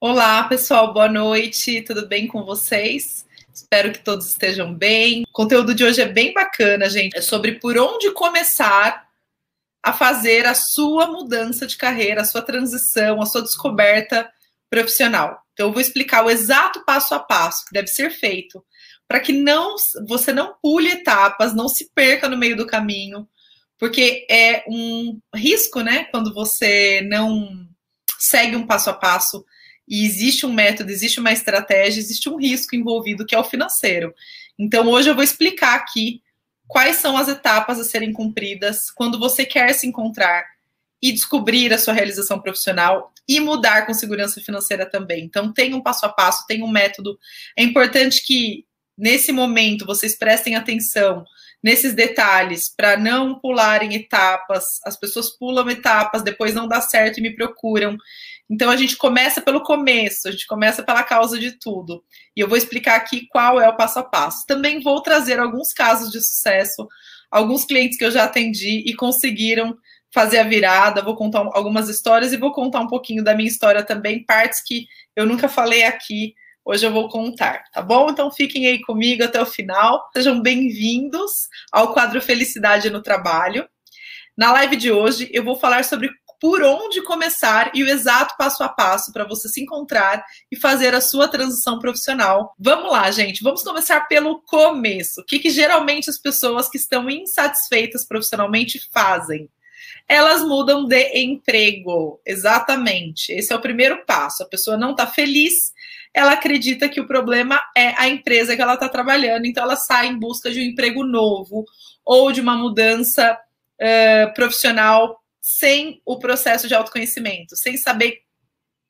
Olá, pessoal, boa noite, tudo bem com vocês? Espero que todos estejam bem. O conteúdo de hoje é bem bacana, gente. É sobre por onde começar a fazer a sua mudança de carreira, a sua transição, a sua descoberta profissional. Então, eu vou explicar o exato passo a passo que deve ser feito para que não você não pule etapas, não se perca no meio do caminho, porque é um risco, né? Quando você não segue um passo a passo e existe um método, existe uma estratégia, existe um risco envolvido que é o financeiro. Então, hoje eu vou explicar aqui quais são as etapas a serem cumpridas quando você quer se encontrar e descobrir a sua realização profissional e mudar com segurança financeira também. Então, tem um passo a passo, tem um método. É importante que, nesse momento, vocês prestem atenção nesses detalhes para não pularem etapas. As pessoas pulam etapas, depois não dá certo e me procuram. Então a gente começa pelo começo, a gente começa pela causa de tudo. E eu vou explicar aqui qual é o passo a passo. Também vou trazer alguns casos de sucesso, alguns clientes que eu já atendi e conseguiram fazer a virada. Vou contar algumas histórias e vou contar um pouquinho da minha história também, partes que eu nunca falei aqui. Hoje eu vou contar, tá bom? Então fiquem aí comigo até o final. Sejam bem-vindos ao quadro Felicidade no Trabalho. Na live de hoje eu vou falar sobre por onde começar e o exato passo a passo para você se encontrar e fazer a sua transição profissional. Vamos lá, gente, vamos começar pelo começo. O que, que geralmente as pessoas que estão insatisfeitas profissionalmente fazem? Elas mudam de emprego. Exatamente. Esse é o primeiro passo. A pessoa não está feliz, ela acredita que o problema é a empresa que ela está trabalhando, então ela sai em busca de um emprego novo ou de uma mudança uh, profissional sem o processo de autoconhecimento, sem saber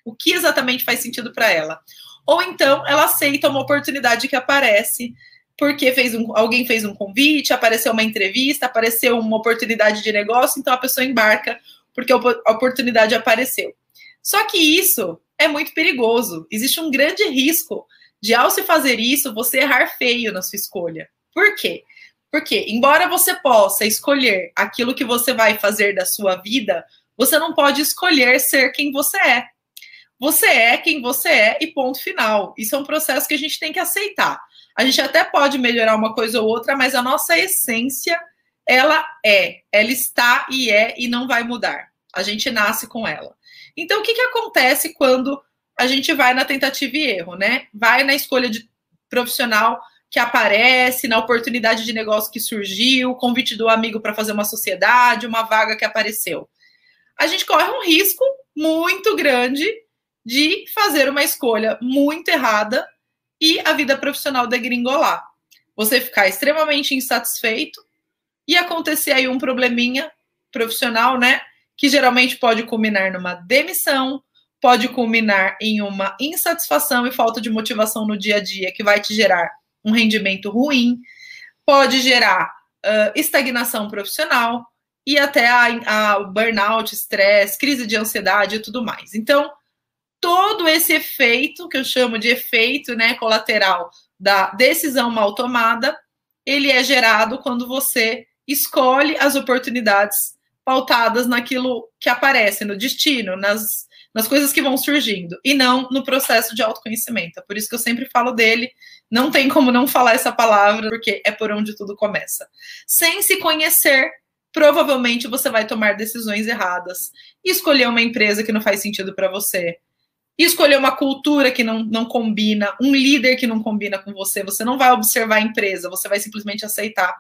o que exatamente faz sentido para ela. Ou então ela aceita uma oportunidade que aparece porque fez um, alguém fez um convite, apareceu uma entrevista, apareceu uma oportunidade de negócio, então a pessoa embarca porque a oportunidade apareceu. Só que isso é muito perigoso. Existe um grande risco de, ao se fazer isso, você errar feio na sua escolha. Por quê? Porque, embora você possa escolher aquilo que você vai fazer da sua vida, você não pode escolher ser quem você é. Você é quem você é e ponto final. Isso é um processo que a gente tem que aceitar. A gente até pode melhorar uma coisa ou outra, mas a nossa essência, ela é, ela está e é e não vai mudar. A gente nasce com ela. Então, o que, que acontece quando a gente vai na tentativa e erro, né? Vai na escolha de profissional que aparece, na oportunidade de negócio que surgiu, convite do amigo para fazer uma sociedade, uma vaga que apareceu. A gente corre um risco muito grande de fazer uma escolha muito errada e a vida profissional degringolar. Você ficar extremamente insatisfeito e acontecer aí um probleminha profissional, né? Que geralmente pode culminar numa demissão, pode culminar em uma insatisfação e falta de motivação no dia a dia, que vai te gerar um rendimento ruim, pode gerar uh, estagnação profissional e até a, a burnout, estresse, crise de ansiedade e tudo mais. Então, todo esse efeito, que eu chamo de efeito né, colateral da decisão mal tomada, ele é gerado quando você escolhe as oportunidades pautadas naquilo que aparece no destino, nas nas coisas que vão surgindo e não no processo de autoconhecimento. É por isso que eu sempre falo dele. Não tem como não falar essa palavra, porque é por onde tudo começa. Sem se conhecer, provavelmente você vai tomar decisões erradas escolher uma empresa que não faz sentido para você. Escolher uma cultura que não, não combina, um líder que não combina com você. Você não vai observar a empresa, você vai simplesmente aceitar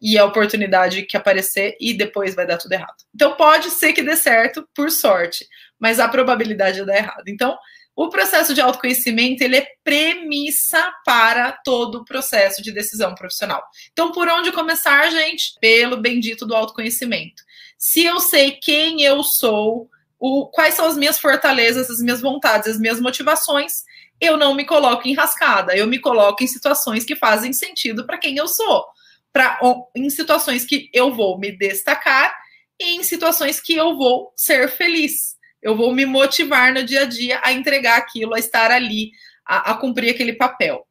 e a oportunidade que aparecer e depois vai dar tudo errado. Então pode ser que dê certo, por sorte, mas a probabilidade é dar errado. Então, o processo de autoconhecimento ele é premissa para todo o processo de decisão profissional. Então, por onde começar, gente? Pelo bendito do autoconhecimento. Se eu sei quem eu sou, o, quais são as minhas fortalezas, as minhas vontades, as minhas motivações, eu não me coloco em rascada, eu me coloco em situações que fazem sentido para quem eu sou pra, em situações que eu vou me destacar e em situações que eu vou ser feliz. Eu vou me motivar no dia a dia a entregar aquilo, a estar ali, a, a cumprir aquele papel.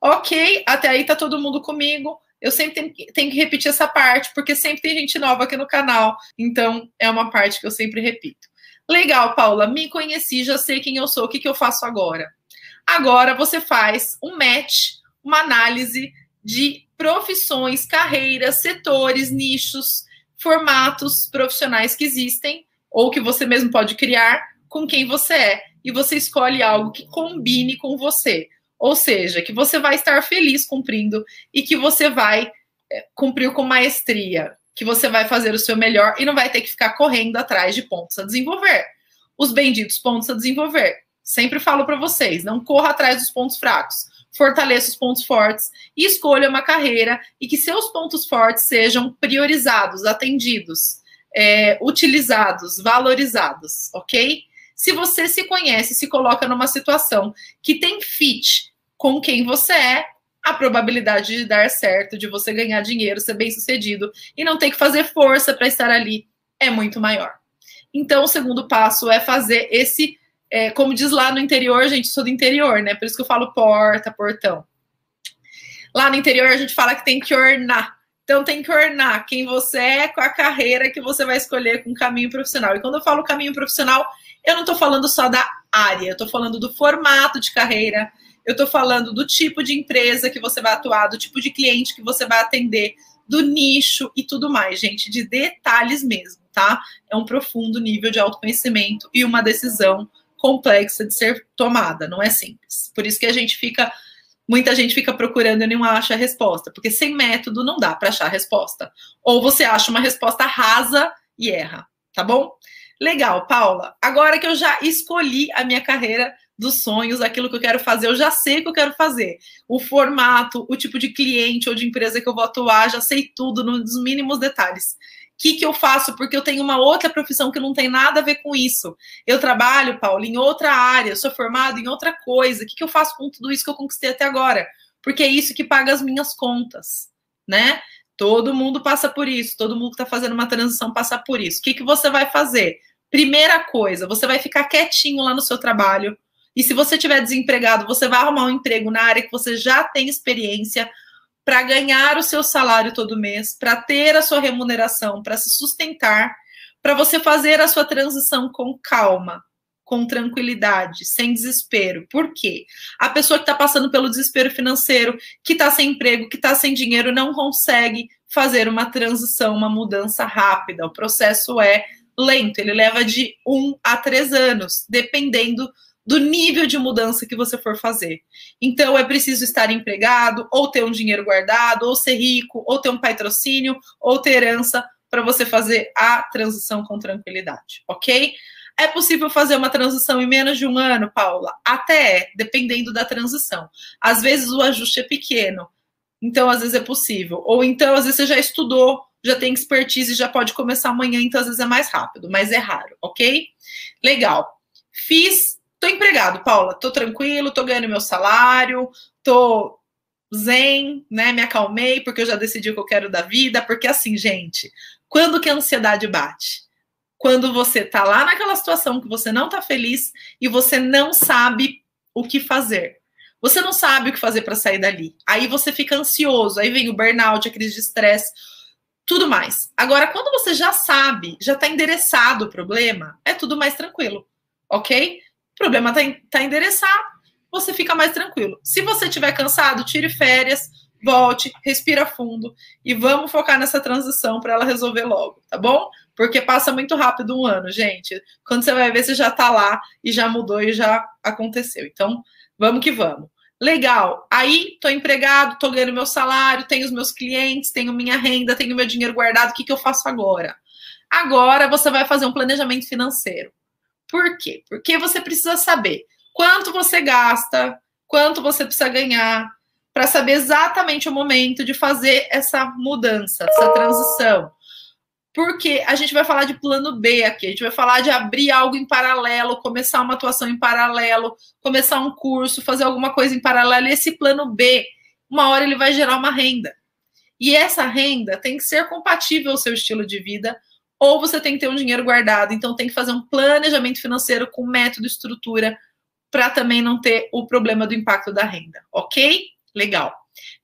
Ok, até aí tá todo mundo comigo. Eu sempre tenho, tenho, que repetir essa parte, porque sempre tem gente nova aqui no canal. Então, é uma parte que eu sempre repito. Legal, Paula, me conheci, já sei quem eu sou, o que, que eu faço agora? Agora você faz um match, uma análise de profissões, carreiras, setores, nichos, formatos profissionais que existem ou que você mesmo pode criar com quem você é. E você escolhe algo que combine com você. Ou seja, que você vai estar feliz cumprindo e que você vai é, cumprir com maestria, que você vai fazer o seu melhor e não vai ter que ficar correndo atrás de pontos a desenvolver. Os benditos pontos a desenvolver. Sempre falo para vocês, não corra atrás dos pontos fracos fortaleça os pontos fortes e escolha uma carreira e que seus pontos fortes sejam priorizados, atendidos, é, utilizados, valorizados, ok? Se você se conhece, se coloca numa situação que tem fit com quem você é, a probabilidade de dar certo, de você ganhar dinheiro, ser bem sucedido e não ter que fazer força para estar ali é muito maior. Então, o segundo passo é fazer esse é, como diz lá no interior, gente, sou do interior, né? Por isso que eu falo porta, portão. Lá no interior a gente fala que tem que ornar. Então tem que ornar quem você é com a carreira que você vai escolher com o caminho profissional. E quando eu falo caminho profissional, eu não estou falando só da área, eu estou falando do formato de carreira, eu estou falando do tipo de empresa que você vai atuar, do tipo de cliente que você vai atender, do nicho e tudo mais, gente, de detalhes mesmo, tá? É um profundo nível de autoconhecimento e uma decisão complexa de ser tomada, não é simples. Por isso que a gente fica, muita gente fica procurando e não acha a resposta, porque sem método não dá para achar a resposta. Ou você acha uma resposta rasa e erra, tá bom? Legal, Paula. Agora que eu já escolhi a minha carreira dos sonhos, aquilo que eu quero fazer, eu já sei o que eu quero fazer. O formato, o tipo de cliente ou de empresa que eu vou atuar, já sei tudo nos mínimos detalhes que, que eu faço? Porque eu tenho uma outra profissão que não tem nada a ver com isso. Eu trabalho, Paulo, em outra área, sou formado em outra coisa. O que, que eu faço com tudo isso que eu conquistei até agora? Porque é isso que paga as minhas contas, né? Todo mundo passa por isso, todo mundo que está fazendo uma transição passa por isso. O que, que você vai fazer? Primeira coisa, você vai ficar quietinho lá no seu trabalho. E se você tiver desempregado, você vai arrumar um emprego na área que você já tem experiência para ganhar o seu salário todo mês, para ter a sua remuneração, para se sustentar, para você fazer a sua transição com calma, com tranquilidade, sem desespero. Por quê? A pessoa que está passando pelo desespero financeiro, que está sem emprego, que está sem dinheiro, não consegue fazer uma transição, uma mudança rápida. O processo é lento, ele leva de um a três anos, dependendo do nível de mudança que você for fazer. Então, é preciso estar empregado, ou ter um dinheiro guardado, ou ser rico, ou ter um patrocínio, ou ter herança para você fazer a transição com tranquilidade, ok? É possível fazer uma transição em menos de um ano, Paula? Até é, dependendo da transição. Às vezes o ajuste é pequeno, então às vezes é possível. Ou então, às vezes você já estudou, já tem expertise, já pode começar amanhã, então às vezes é mais rápido, mas é raro, ok? Legal. Fiz Tô empregado, Paula, tô tranquilo, tô ganhando meu salário, tô zen, né? Me acalmei porque eu já decidi o que eu quero da vida, porque assim, gente, quando que a ansiedade bate? Quando você tá lá naquela situação que você não tá feliz e você não sabe o que fazer. Você não sabe o que fazer para sair dali. Aí você fica ansioso, aí vem o burnout, a crise de estresse, tudo mais. Agora, quando você já sabe, já está endereçado o problema, é tudo mais tranquilo, ok? O problema está tá endereçado, você fica mais tranquilo. Se você estiver cansado, tire férias, volte, respira fundo e vamos focar nessa transição para ela resolver logo, tá bom? Porque passa muito rápido um ano, gente. Quando você vai ver, você já está lá e já mudou e já aconteceu. Então, vamos que vamos. Legal. Aí, estou empregado, estou ganhando meu salário, tenho os meus clientes, tenho minha renda, tenho meu dinheiro guardado. O que, que eu faço agora? Agora você vai fazer um planejamento financeiro. Por quê? Porque você precisa saber quanto você gasta, quanto você precisa ganhar, para saber exatamente o momento de fazer essa mudança, essa transição. Porque a gente vai falar de plano B aqui, a gente vai falar de abrir algo em paralelo, começar uma atuação em paralelo, começar um curso, fazer alguma coisa em paralelo. E esse plano B, uma hora ele vai gerar uma renda. E essa renda tem que ser compatível ao seu estilo de vida, ou você tem que ter um dinheiro guardado. Então, tem que fazer um planejamento financeiro com método, estrutura, para também não ter o problema do impacto da renda, ok? Legal.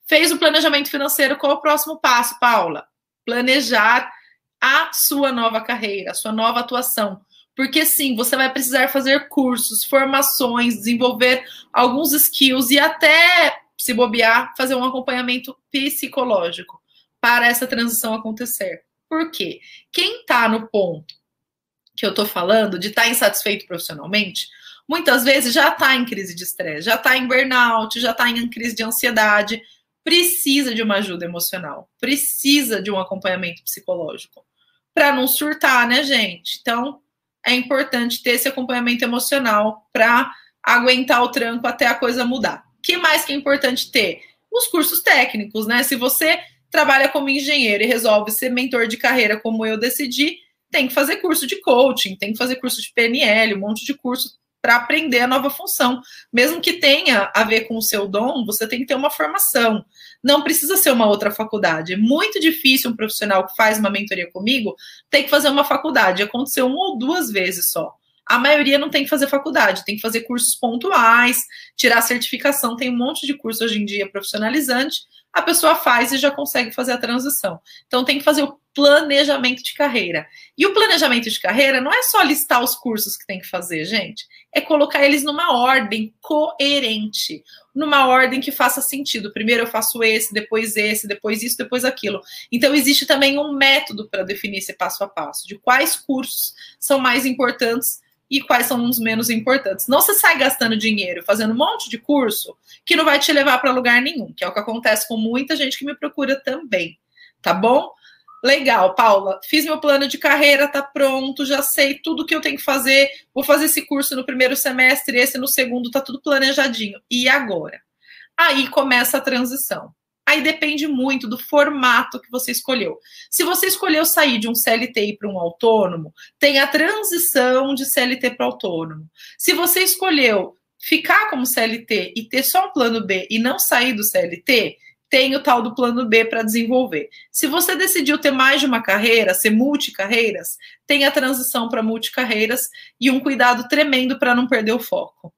Fez o planejamento financeiro, qual é o próximo passo, Paula? Planejar a sua nova carreira, a sua nova atuação. Porque sim, você vai precisar fazer cursos, formações, desenvolver alguns skills e até, se bobear, fazer um acompanhamento psicológico para essa transição acontecer. Por quê? Quem está no ponto que eu estou falando de estar tá insatisfeito profissionalmente, muitas vezes já está em crise de estresse, já está em burnout, já está em crise de ansiedade, precisa de uma ajuda emocional, precisa de um acompanhamento psicológico para não surtar, né, gente? Então, é importante ter esse acompanhamento emocional para aguentar o tranco até a coisa mudar. Que mais que é importante ter? Os cursos técnicos, né? Se você trabalha como engenheiro e resolve ser mentor de carreira como eu decidi, tem que fazer curso de coaching, tem que fazer curso de PNL, um monte de curso para aprender a nova função. Mesmo que tenha a ver com o seu dom, você tem que ter uma formação. Não precisa ser uma outra faculdade. É muito difícil um profissional que faz uma mentoria comigo ter que fazer uma faculdade. Aconteceu uma ou duas vezes só. A maioria não tem que fazer faculdade, tem que fazer cursos pontuais, tirar certificação. Tem um monte de curso hoje em dia profissionalizante a pessoa faz e já consegue fazer a transição. Então tem que fazer o planejamento de carreira. E o planejamento de carreira não é só listar os cursos que tem que fazer, gente, é colocar eles numa ordem coerente, numa ordem que faça sentido. Primeiro eu faço esse, depois esse, depois isso, depois aquilo. Então existe também um método para definir esse passo a passo, de quais cursos são mais importantes e quais são os menos importantes. Não se sai gastando dinheiro fazendo um monte de curso que não vai te levar para lugar nenhum, que é o que acontece com muita gente que me procura também, tá bom? Legal, Paula. Fiz meu plano de carreira, tá pronto, já sei tudo que eu tenho que fazer. Vou fazer esse curso no primeiro semestre, esse no segundo, tá tudo planejadinho. E agora? Aí começa a transição. Aí depende muito do formato que você escolheu. Se você escolheu sair de um CLT para um autônomo, tem a transição de CLT para autônomo. Se você escolheu ficar como CLT e ter só um plano B e não sair do CLT, tem o tal do plano B para desenvolver. Se você decidiu ter mais de uma carreira, ser multicarreiras, tem a transição para multicarreiras e um cuidado tremendo para não perder o foco.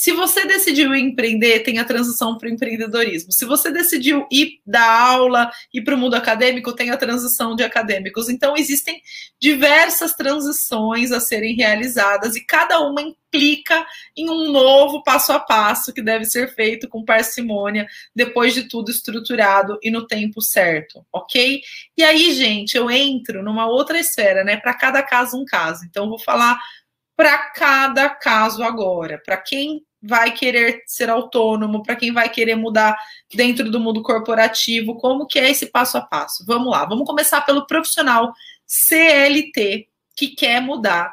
Se você decidiu empreender, tem a transição para o empreendedorismo. Se você decidiu ir dar aula, ir para o mundo acadêmico, tem a transição de acadêmicos. Então, existem diversas transições a serem realizadas e cada uma implica em um novo passo a passo que deve ser feito com parcimônia, depois de tudo estruturado e no tempo certo, ok? E aí, gente, eu entro numa outra esfera, né? Para cada caso, um caso. Então, vou falar para cada caso agora, para quem vai querer ser autônomo, para quem vai querer mudar dentro do mundo corporativo, como que é esse passo a passo? Vamos lá, vamos começar pelo profissional CLT que quer mudar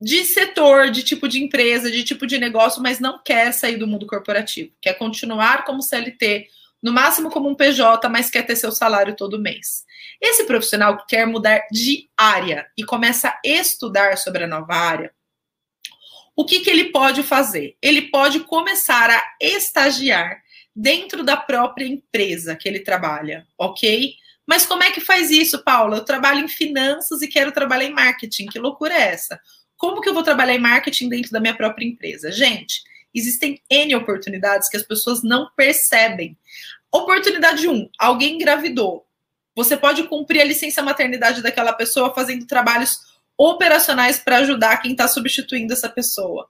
de setor, de tipo de empresa, de tipo de negócio, mas não quer sair do mundo corporativo, quer continuar como CLT, no máximo como um PJ, mas quer ter seu salário todo mês. Esse profissional que quer mudar de área e começa a estudar sobre a nova área, o que, que ele pode fazer? Ele pode começar a estagiar dentro da própria empresa que ele trabalha, ok? Mas como é que faz isso, Paula? Eu trabalho em finanças e quero trabalhar em marketing. Que loucura é essa? Como que eu vou trabalhar em marketing dentro da minha própria empresa? Gente, existem N oportunidades que as pessoas não percebem. Oportunidade 1, um, alguém engravidou. Você pode cumprir a licença maternidade daquela pessoa fazendo trabalhos operacionais para ajudar quem está substituindo essa pessoa.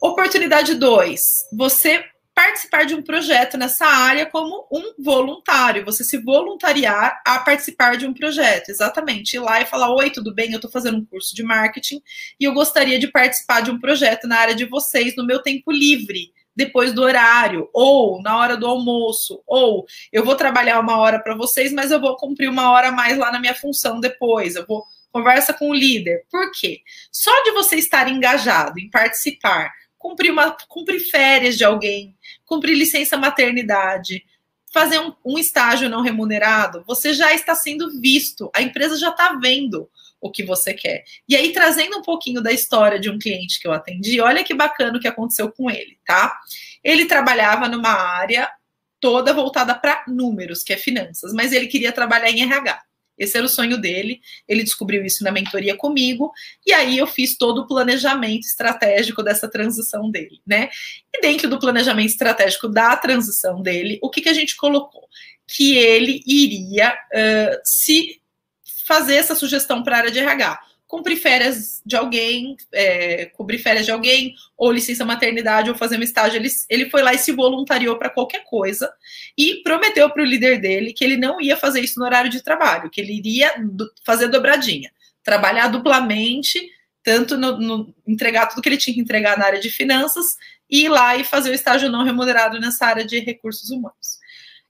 Oportunidade 2, você participar de um projeto nessa área como um voluntário, você se voluntariar a participar de um projeto, exatamente, ir lá e falar: Oi, tudo bem? Eu estou fazendo um curso de marketing e eu gostaria de participar de um projeto na área de vocês no meu tempo livre depois do horário, ou na hora do almoço, ou eu vou trabalhar uma hora para vocês, mas eu vou cumprir uma hora a mais lá na minha função depois, eu vou conversa com o líder. Por quê? Só de você estar engajado em participar, cumprir, uma, cumprir férias de alguém, cumprir licença maternidade, fazer um, um estágio não remunerado, você já está sendo visto, a empresa já está vendo o que você quer. E aí, trazendo um pouquinho da história de um cliente que eu atendi, olha que bacana o que aconteceu com ele, tá? Ele trabalhava numa área toda voltada para números, que é finanças, mas ele queria trabalhar em RH. Esse era o sonho dele. Ele descobriu isso na mentoria comigo, e aí eu fiz todo o planejamento estratégico dessa transição dele, né? E dentro do planejamento estratégico da transição dele, o que, que a gente colocou? Que ele iria uh, se fazer essa sugestão para a área de RH. Cumprir férias de alguém, é, cobrir férias de alguém, ou licença maternidade, ou fazer um estágio. Ele, ele foi lá e se voluntariou para qualquer coisa e prometeu para o líder dele que ele não ia fazer isso no horário de trabalho, que ele iria do, fazer dobradinha, trabalhar duplamente, tanto no, no, entregar tudo que ele tinha que entregar na área de finanças e ir lá e fazer o estágio não remunerado nessa área de recursos humanos.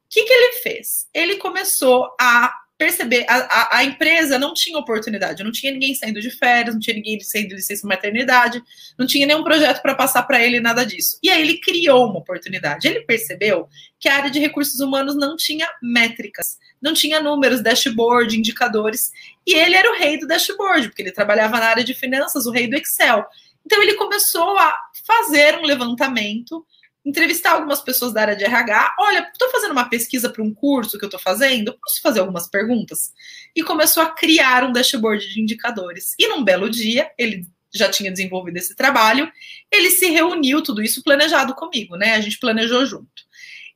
O que, que ele fez? Ele começou a perceber, a, a, a, empresa não tinha oportunidade, não tinha ninguém saindo de férias, não tinha ninguém saindo de licença maternidade, não tinha nenhum projeto para passar para ele, nada disso. E aí ele criou uma oportunidade. Ele percebeu que a área de recursos humanos não tinha métricas, não tinha números, dashboard, indicadores, e ele era o rei do dashboard, porque ele trabalhava na área de finanças, o rei do Excel. Então ele começou a fazer um levantamento entrevistar algumas pessoas da área de RH. Olha, estou fazendo uma pesquisa para um curso que eu estou fazendo, posso fazer algumas perguntas? E começou a criar um dashboard de indicadores. E num belo dia, ele já tinha desenvolvido esse trabalho, ele se reuniu, tudo isso planejado comigo, né? A gente planejou junto.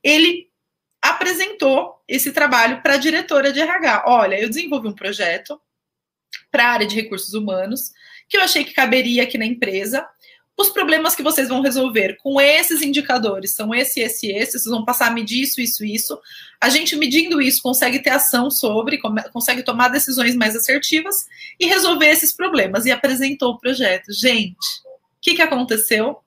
Ele apresentou esse trabalho para a diretora de RH. Olha, eu desenvolvi um projeto para a área de recursos humanos que eu achei que caberia aqui na empresa os problemas que vocês vão resolver com esses indicadores são esse, esse, esse, vocês vão passar a medir isso, isso, isso. A gente medindo isso consegue ter ação sobre, consegue tomar decisões mais assertivas e resolver esses problemas. E apresentou o projeto. Gente, o que, que aconteceu?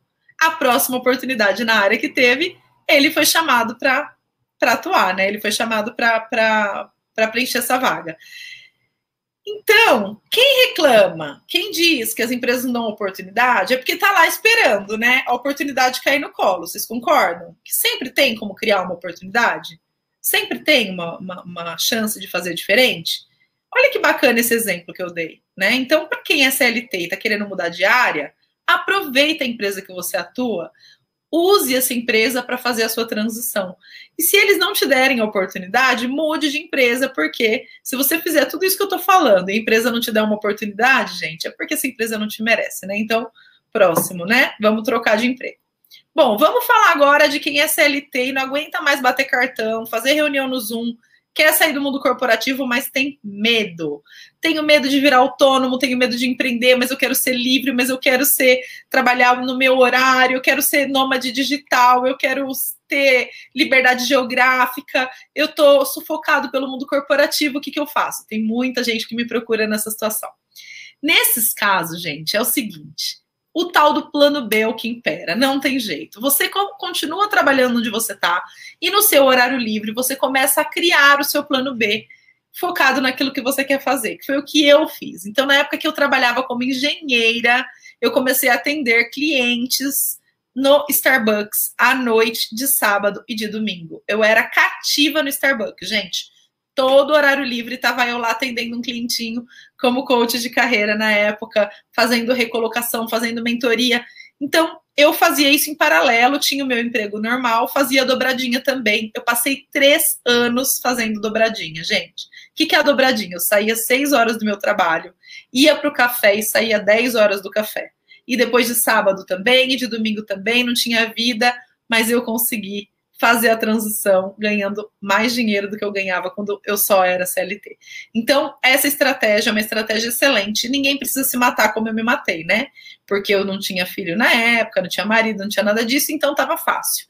A próxima oportunidade na área que teve, ele foi chamado para atuar, né? Ele foi chamado para preencher essa vaga. Então, quem reclama, quem diz que as empresas não dão oportunidade, é porque está lá esperando, né? A oportunidade cair no colo. Vocês concordam? Que sempre tem como criar uma oportunidade? Sempre tem uma, uma, uma chance de fazer diferente? Olha que bacana esse exemplo que eu dei, né? Então, para quem é CLT e está querendo mudar de área, aproveita a empresa que você atua, use essa empresa para fazer a sua transição. E se eles não te derem a oportunidade, mude de empresa, porque se você fizer tudo isso que eu estou falando e a empresa não te der uma oportunidade, gente, é porque essa empresa não te merece, né? Então, próximo, né? Vamos trocar de emprego. Bom, vamos falar agora de quem é CLT e não aguenta mais bater cartão, fazer reunião no Zoom, quer sair do mundo corporativo, mas tem medo. Tenho medo de virar autônomo, tenho medo de empreender, mas eu quero ser livre, mas eu quero ser trabalhar no meu horário, eu quero ser nômade digital, eu quero ter liberdade geográfica, eu tô sufocado pelo mundo corporativo, o que, que eu faço? Tem muita gente que me procura nessa situação. Nesses casos, gente, é o seguinte: o tal do plano B é o que impera, não tem jeito. Você continua trabalhando onde você está e no seu horário livre você começa a criar o seu plano B focado naquilo que você quer fazer, que foi o que eu fiz. Então, na época que eu trabalhava como engenheira, eu comecei a atender clientes no Starbucks à noite de sábado e de domingo. Eu era cativa no Starbucks, gente todo horário livre estava eu lá atendendo um clientinho como coach de carreira na época, fazendo recolocação, fazendo mentoria. Então, eu fazia isso em paralelo, tinha o meu emprego normal, fazia dobradinha também. Eu passei três anos fazendo dobradinha, gente. O que, que é a dobradinha? Eu saía seis horas do meu trabalho, ia para o café e saía dez horas do café. E depois de sábado também, e de domingo também, não tinha vida, mas eu consegui fazer a transição ganhando mais dinheiro do que eu ganhava quando eu só era CLT. Então, essa estratégia é uma estratégia excelente. Ninguém precisa se matar como eu me matei, né? Porque eu não tinha filho na época, não tinha marido, não tinha nada disso, então estava fácil.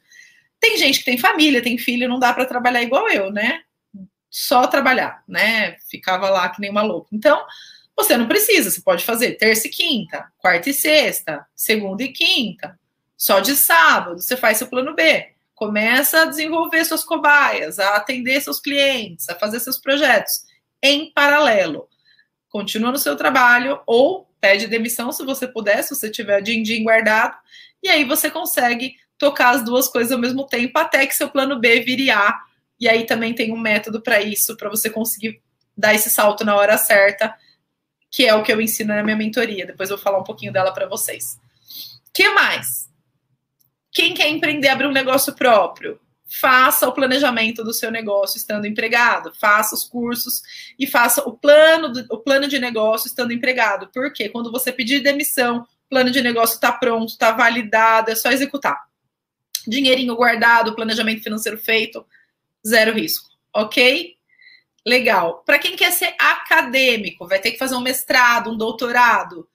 Tem gente que tem família, tem filho, não dá para trabalhar igual eu, né? Só trabalhar, né? Ficava lá que nem uma louca. Então, você não precisa, você pode fazer terça e quinta, quarta e sexta, segunda e quinta, só de sábado, você faz seu plano B Começa a desenvolver suas cobaias, a atender seus clientes, a fazer seus projetos em paralelo. Continua no seu trabalho ou pede demissão se você puder, se você tiver din-din guardado, e aí você consegue tocar as duas coisas ao mesmo tempo até que seu plano B vire A. E aí também tem um método para isso, para você conseguir dar esse salto na hora certa, que é o que eu ensino na minha mentoria. Depois eu vou falar um pouquinho dela para vocês. que mais? Quem quer empreender, abrir um negócio próprio, faça o planejamento do seu negócio estando empregado, faça os cursos e faça o plano, do, o plano de negócio estando empregado. Porque quando você pedir demissão, o plano de negócio está pronto, está validado, é só executar. Dinheirinho guardado, planejamento financeiro feito, zero risco, ok? Legal. Para quem quer ser acadêmico, vai ter que fazer um mestrado, um doutorado.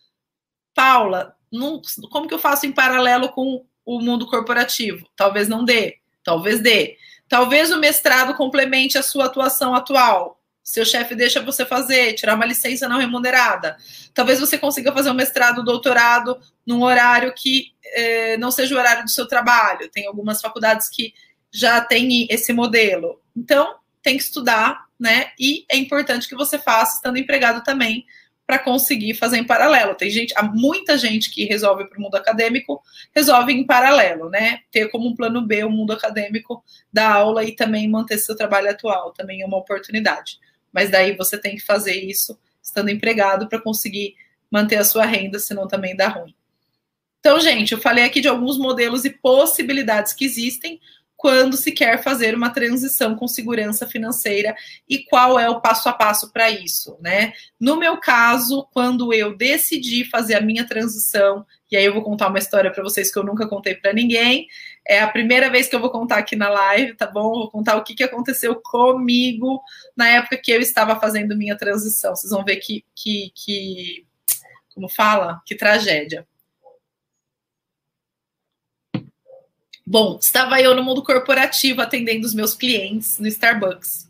Paula, não, como que eu faço em paralelo com o mundo corporativo? Talvez não dê, talvez dê. Talvez o mestrado complemente a sua atuação atual. Seu chefe deixa você fazer, tirar uma licença não remunerada. Talvez você consiga fazer um mestrado, doutorado num horário que eh, não seja o horário do seu trabalho. Tem algumas faculdades que já têm esse modelo. Então, tem que estudar, né? E é importante que você faça estando empregado também, para conseguir fazer em paralelo. Tem gente, há muita gente que resolve para o mundo acadêmico, resolve em paralelo, né? Ter como um plano B o mundo acadêmico da aula e também manter seu trabalho atual, também é uma oportunidade. Mas daí você tem que fazer isso estando empregado para conseguir manter a sua renda, senão também dá ruim. Então, gente, eu falei aqui de alguns modelos e possibilidades que existem quando se quer fazer uma transição com segurança financeira e qual é o passo a passo para isso, né? No meu caso, quando eu decidi fazer a minha transição, e aí eu vou contar uma história para vocês que eu nunca contei para ninguém, é a primeira vez que eu vou contar aqui na live, tá bom? Vou contar o que, que aconteceu comigo na época que eu estava fazendo minha transição. Vocês vão ver que, que, que como fala? Que tragédia. Bom, estava eu no mundo corporativo atendendo os meus clientes no Starbucks.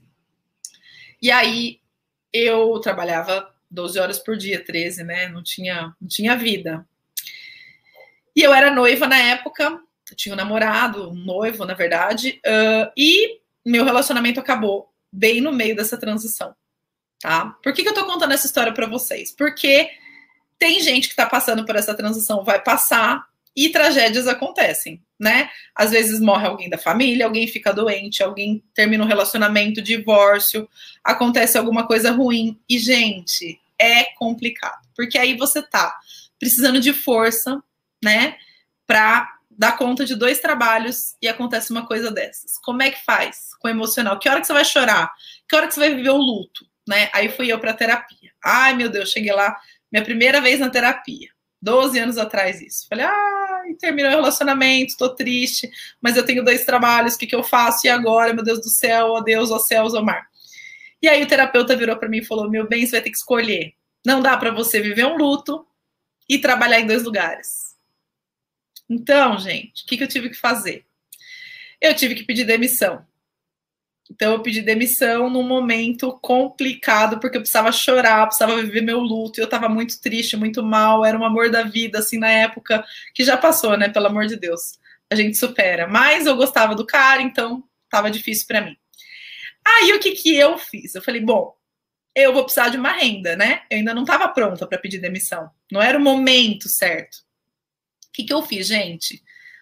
E aí eu trabalhava 12 horas por dia, 13, né? Não tinha, não tinha vida. E eu era noiva na época, tinha um namorado, um noivo, na verdade, uh, e meu relacionamento acabou bem no meio dessa transição, tá? Por que, que eu tô contando essa história para vocês? Porque tem gente que tá passando por essa transição, vai passar, e tragédias acontecem, né? Às vezes morre alguém da família, alguém fica doente, alguém termina um relacionamento, divórcio, acontece alguma coisa ruim. E, gente, é complicado, porque aí você tá precisando de força, né, para dar conta de dois trabalhos e acontece uma coisa dessas. Como é que faz com o emocional? Que hora que você vai chorar? Que hora que você vai viver o luto, né? Aí fui eu para terapia. Ai, meu Deus, cheguei lá, minha primeira vez na terapia. 12 anos atrás isso. Falei, ah, terminou o relacionamento, tô triste, mas eu tenho dois trabalhos, o que, que eu faço? E agora, meu Deus do céu, ó Deus, ó céus, ó mar. E aí o terapeuta virou para mim e falou: meu bem, você vai ter que escolher. Não dá para você viver um luto e trabalhar em dois lugares. Então, gente, o que, que eu tive que fazer? Eu tive que pedir demissão. Então eu pedi demissão num momento complicado, porque eu precisava chorar, precisava viver meu luto, eu estava muito triste, muito mal, era um amor da vida, assim, na época, que já passou, né? Pelo amor de Deus. A gente supera. Mas eu gostava do cara, então estava difícil para mim. Aí o que, que eu fiz? Eu falei, bom, eu vou precisar de uma renda, né? Eu ainda não estava pronta para pedir demissão. Não era o momento certo. O que, que eu fiz, gente?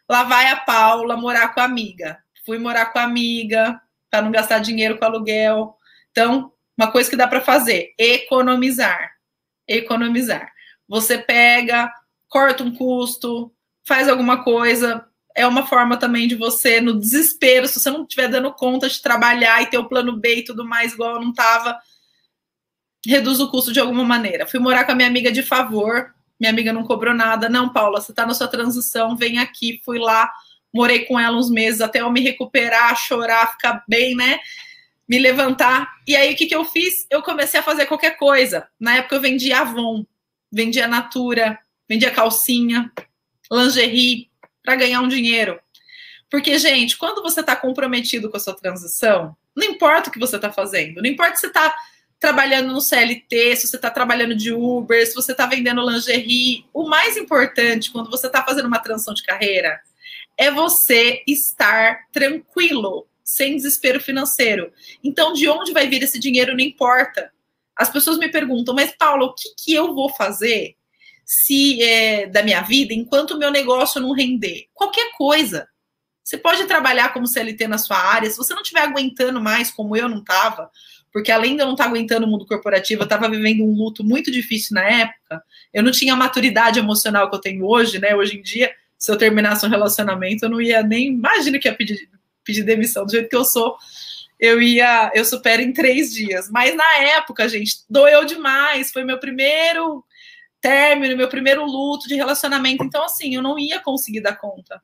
Lá vai a Paula morar com a amiga. Fui morar com a amiga, para não gastar dinheiro com aluguel. Então, uma coisa que dá para fazer, economizar. Economizar. Você pega, corta um custo, faz alguma coisa. É uma forma também de você, no desespero, se você não estiver dando conta de trabalhar e ter o plano B e tudo mais, igual eu não estava, reduz o custo de alguma maneira. Fui morar com a minha amiga de favor, minha amiga não cobrou nada. Não, Paula, você está na sua transição, vem aqui. Fui lá, morei com ela uns meses até eu me recuperar, chorar, ficar bem, né? Me levantar. E aí, o que, que eu fiz? Eu comecei a fazer qualquer coisa. Na época, eu vendia Avon, vendia Natura, vendia calcinha, lingerie, para ganhar um dinheiro. Porque, gente, quando você está comprometido com a sua transição, não importa o que você está fazendo, não importa se você está trabalhando no CLT, se você está trabalhando de Uber, se você está vendendo lingerie, o mais importante quando você está fazendo uma transição de carreira é você estar tranquilo, sem desespero financeiro. Então, de onde vai vir esse dinheiro não importa. As pessoas me perguntam, mas Paulo, o que, que eu vou fazer se é, da minha vida enquanto o meu negócio não render? Qualquer coisa. Você pode trabalhar como CLT na sua área, se você não estiver aguentando mais, como eu não estava, porque além de eu não estar aguentando o mundo corporativo, eu estava vivendo um luto muito difícil na época, eu não tinha a maturidade emocional que eu tenho hoje, né? Hoje em dia, se eu terminasse um relacionamento, eu não ia nem. Imagina que ia pedir, pedir demissão, do jeito que eu sou, eu ia. Eu supero em três dias. Mas na época, gente, doeu demais. Foi meu primeiro término, meu primeiro luto de relacionamento. Então, assim, eu não ia conseguir dar conta.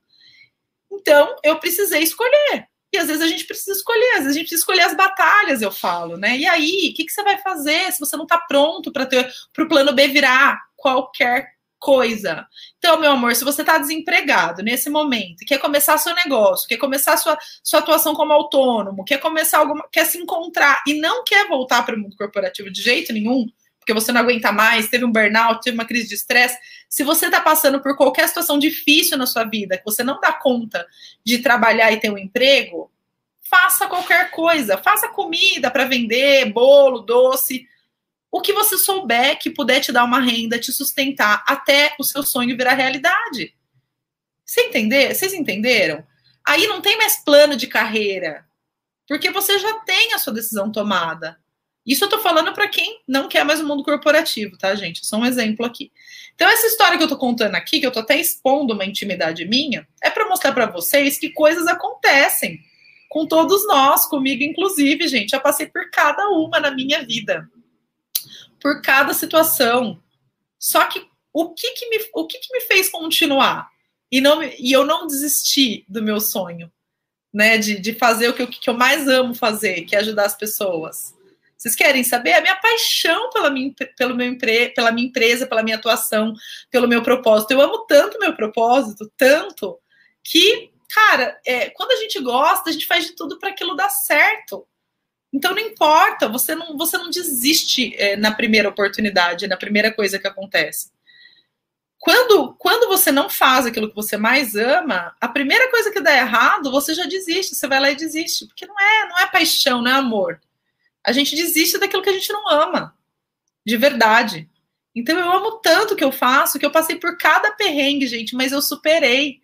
Então, eu precisei escolher. E às vezes a gente precisa escolher, às vezes a gente precisa escolher as batalhas, eu falo, né? E aí, o que, que você vai fazer se você não está pronto para ter para o plano B virar qualquer coisa. Então, meu amor, se você está desempregado nesse momento, quer começar seu negócio, quer começar sua, sua atuação como autônomo, quer começar alguma, quer se encontrar e não quer voltar para o mundo corporativo de jeito nenhum, porque você não aguenta mais, teve um burnout, teve uma crise de estresse. Se você está passando por qualquer situação difícil na sua vida, que você não dá conta de trabalhar e ter um emprego, faça qualquer coisa, faça comida para vender, bolo, doce, o que você souber que puder te dar uma renda, te sustentar até o seu sonho virar realidade. Você entender? Vocês entenderam? Aí não tem mais plano de carreira, porque você já tem a sua decisão tomada. Isso eu tô falando para quem não quer mais o mundo corporativo, tá, gente? Só um exemplo aqui. Então, essa história que eu tô contando aqui, que eu tô até expondo uma intimidade minha, é para mostrar para vocês que coisas acontecem com todos nós, comigo inclusive, gente. Já passei por cada uma na minha vida por cada situação. Só que o que, que, me, o que, que me fez continuar? E, não, e eu não desisti do meu sonho, né? De, de fazer o que eu, que eu mais amo fazer, que é ajudar as pessoas. Vocês querem saber? A minha paixão pela minha, pelo meu empre, pela minha empresa, pela minha atuação, pelo meu propósito. Eu amo tanto meu propósito, tanto, que, cara, é, quando a gente gosta, a gente faz de tudo para aquilo dar certo. Então não importa, você não, você não desiste é, na primeira oportunidade, na primeira coisa que acontece. Quando, quando você não faz aquilo que você mais ama, a primeira coisa que dá errado, você já desiste, você vai lá e desiste, porque não é, não é paixão, não é amor. A gente desiste daquilo que a gente não ama, de verdade. Então eu amo tanto o que eu faço que eu passei por cada perrengue, gente, mas eu superei.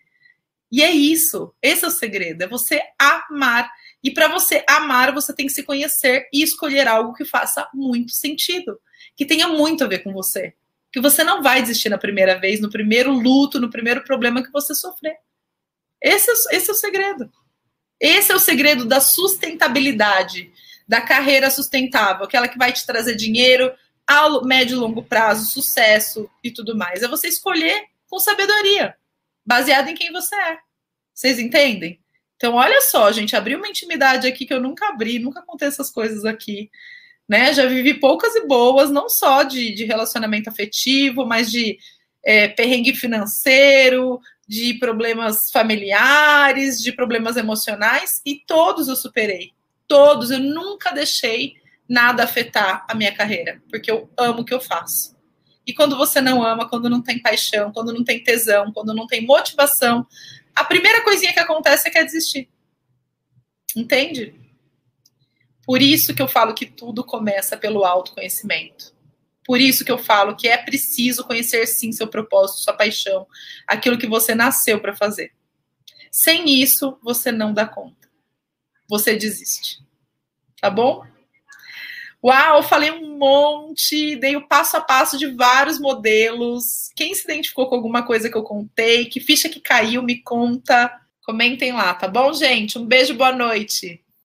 E é isso, esse é o segredo, é você amar e para você amar, você tem que se conhecer e escolher algo que faça muito sentido, que tenha muito a ver com você. Que você não vai desistir na primeira vez, no primeiro luto, no primeiro problema que você sofrer. Esse é, esse é o segredo. Esse é o segredo da sustentabilidade, da carreira sustentável, aquela que vai te trazer dinheiro a médio e longo prazo, sucesso e tudo mais. É você escolher com sabedoria, baseado em quem você é. Vocês entendem? Então, olha só, gente, abri uma intimidade aqui que eu nunca abri, nunca contei essas coisas aqui. Né? Já vivi poucas e boas, não só de, de relacionamento afetivo, mas de é, perrengue financeiro, de problemas familiares, de problemas emocionais, e todos eu superei. Todos, eu nunca deixei nada afetar a minha carreira, porque eu amo o que eu faço. E quando você não ama, quando não tem paixão, quando não tem tesão, quando não tem motivação, a primeira coisinha que acontece é que é desistir. Entende? Por isso que eu falo que tudo começa pelo autoconhecimento. Por isso que eu falo que é preciso conhecer sim seu propósito, sua paixão, aquilo que você nasceu para fazer. Sem isso, você não dá conta. Você desiste. Tá bom? Uau, falei um monte, dei o passo a passo de vários modelos. Quem se identificou com alguma coisa que eu contei, que ficha que caiu, me conta. Comentem lá, tá bom, gente? Um beijo, boa noite.